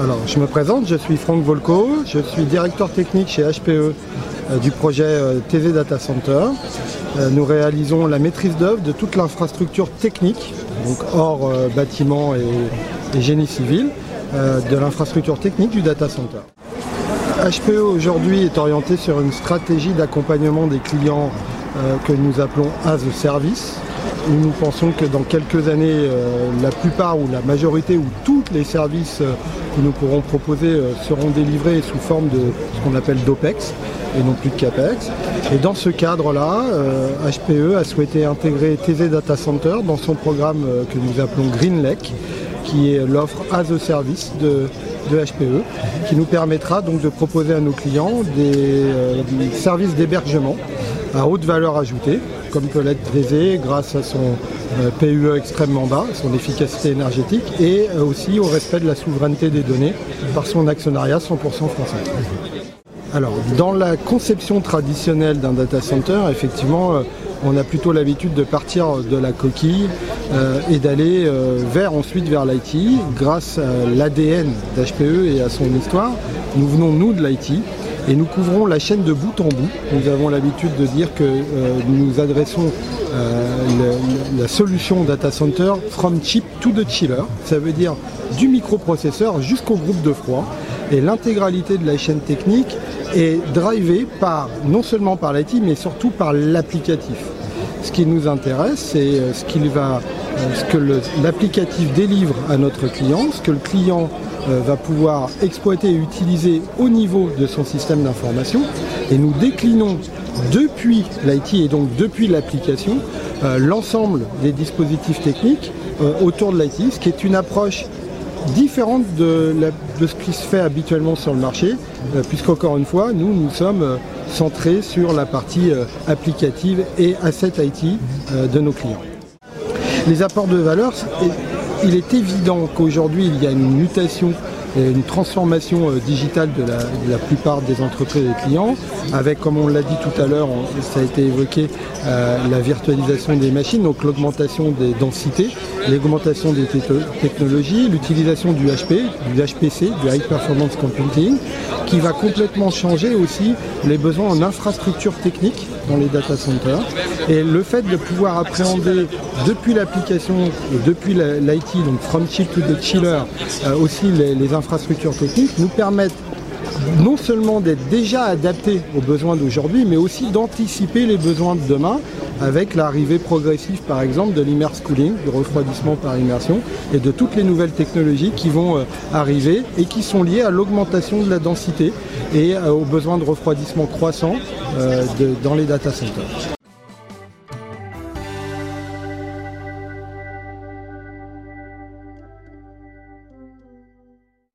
Alors, je me présente, je suis Franck Volko, je suis directeur technique chez HPE euh, du projet euh, TV Data Center. Euh, nous réalisons la maîtrise d'œuvre de toute l'infrastructure technique, donc hors bâtiment et, génie civil, de l'infrastructure technique du data center. HPE aujourd'hui est orienté sur une stratégie d'accompagnement des clients que nous appelons as a service, nous pensons que dans quelques années, euh, la plupart ou la majorité ou tous les services euh, que nous pourrons proposer euh, seront délivrés sous forme de ce qu'on appelle d'OPEX et non plus de CAPEX. Et dans ce cadre-là, HPE a souhaité intégrer TZ Data Center dans son programme que nous appelons Green Lake, qui est l'offre as a service de, HPE, qui nous permettra donc de proposer à nos clients des services d'hébergement à haute valeur ajoutée, comme peut l'être Désé grâce à son euh, PUE extrêmement bas, son efficacité énergétique et euh, aussi au respect de la souveraineté des données par son actionnariat 100% français. Alors, dans la conception traditionnelle d'un data center, effectivement, euh, on a plutôt l'habitude de partir de la coquille et d'aller vers ensuite vers l'IT. Grâce à l'ADN d'HPE et à son histoire, nous venons nous de l'IT et nous couvrons la chaîne de bout en bout. Nous avons l'habitude de dire que euh, nous adressons euh, la solution data center from chip to the chiller. Ça veut dire du microprocesseur jusqu'au groupe de froid. Et l'intégralité de la chaîne technique est drivée par, non seulement par l'IT, mais surtout par l'applicatif. Ce qui nous intéresse, c'est euh, ce, va, ce que l'applicatif délivre à notre client, ce que le client euh, va pouvoir exploiter et utiliser au niveau de son système d'information. Et nous déclinons depuis l'IT et donc depuis l'application euh, l'ensemble des dispositifs techniques euh, autour de l'IT, ce qui est une approche différente de, ce qui se fait habituellement sur le marché, puisqu'encore une fois, nous, nous sommes centrés sur la partie applicative et asset IT de nos clients. Les apports de valeur, il est évident qu'aujourd'hui, il y a une mutation une transformation euh, digitale de la, plupart des entreprises et des clients, avec, comme on l'a dit tout à l'heure, ça a été évoqué, euh, la virtualisation des machines, donc l'augmentation des densités, l'augmentation des technologies, l'utilisation du HP, du HPC, du High Performance Computing, qui va complètement changer aussi les besoins en infrastructure technique dans les data centers. Et le fait de pouvoir appréhender depuis l'application, depuis l'IT, donc from chip to the chiller, euh, aussi les, infrastructures techniques, nous permettent non seulement d'être déjà adaptés aux besoins d'aujourd'hui, mais aussi d'anticiper les besoins de demain avec l'arrivée progressive par exemple de l'immerse cooling, du refroidissement par immersion et de toutes les nouvelles technologies qui vont euh, arriver et qui sont liées à l'augmentation de la densité et euh, aux besoins de refroidissement croissant dans les data centers.